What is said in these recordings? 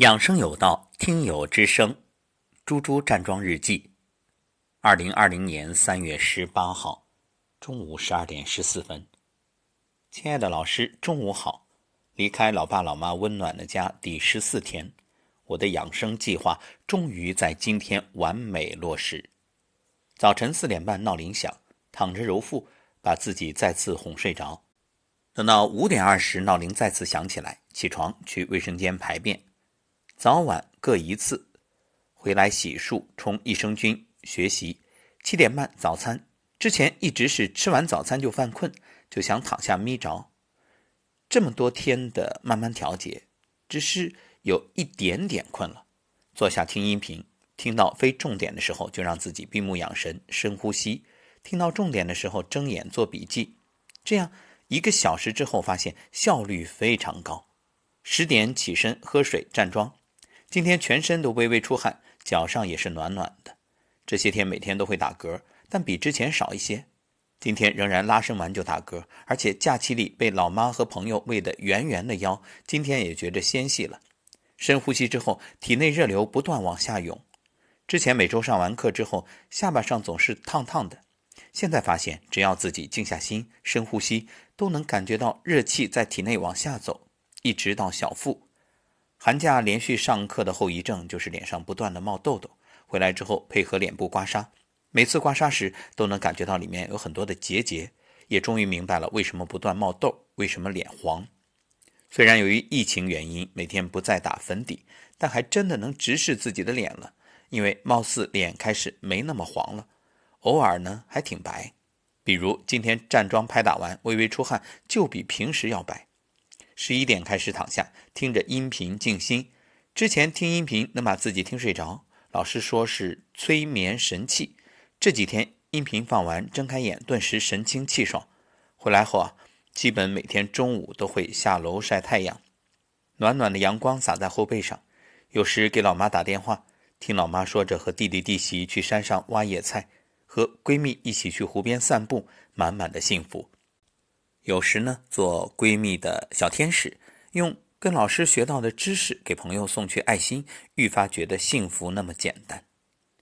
养生有道，听友之声，猪猪站桩日记。二零二零年三月十八号中午十二点十四分，亲爱的老师，中午好。离开老爸老妈温暖的家第十四天，我的养生计划终于在今天完美落实。早晨四点半闹铃响，躺着揉腹，把自己再次哄睡着。等到五点二十闹铃再次响起来，起床去卫生间排便。早晚各一次，回来洗漱、冲益生菌、学习。七点半早餐之前一直是吃完早餐就犯困，就想躺下眯着。这么多天的慢慢调节，只是有一点点困了。坐下听音频，听到非重点的时候就让自己闭目养神、深呼吸；听到重点的时候睁眼做笔记。这样一个小时之后，发现效率非常高。十点起身喝水站桩。今天全身都微微出汗，脚上也是暖暖的。这些天每天都会打嗝，但比之前少一些。今天仍然拉伸完就打嗝，而且假期里被老妈和朋友喂得圆圆的腰，今天也觉着纤细了。深呼吸之后，体内热流不断往下涌。之前每周上完课之后，下巴上总是烫烫的，现在发现只要自己静下心，深呼吸，都能感觉到热气在体内往下走，一直到小腹。寒假连续上课的后遗症就是脸上不断的冒痘痘。回来之后配合脸部刮痧，每次刮痧时都能感觉到里面有很多的结节，也终于明白了为什么不断冒痘，为什么脸黄。虽然由于疫情原因每天不再打粉底，但还真的能直视自己的脸了，因为貌似脸开始没那么黄了，偶尔呢还挺白。比如今天站桩拍打完，微微出汗，就比平时要白。十一点开始躺下，听着音频静心。之前听音频能把自己听睡着，老师说是催眠神器。这几天音频放完，睁开眼顿时神清气爽。回来后啊，基本每天中午都会下楼晒太阳，暖暖的阳光洒在后背上。有时给老妈打电话，听老妈说着和弟弟弟媳去山上挖野菜，和闺蜜一起去湖边散步，满满的幸福。有时呢，做闺蜜的小天使，用跟老师学到的知识给朋友送去爱心，愈发觉得幸福那么简单。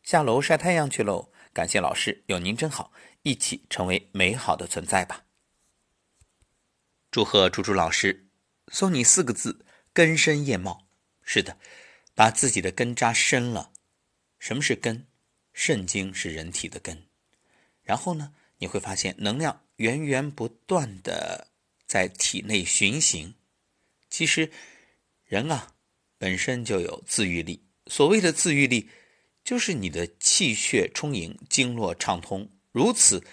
下楼晒太阳去喽！感谢老师，有您真好，一起成为美好的存在吧。祝贺猪猪老师，送你四个字：根深叶茂。是的，把自己的根扎深了。什么是根？肾经是人体的根。然后呢，你会发现能量。源源不断的在体内循行。其实，人啊本身就有自愈力。所谓的自愈力，就是你的气血充盈，经络畅通。如此，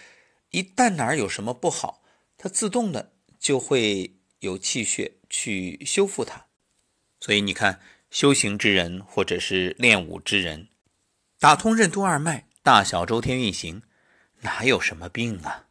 一旦哪儿有什么不好，它自动的就会有气血去修复它。所以你看，修行之人或者是练武之人，打通任督二脉，大小周天运行，哪有什么病啊？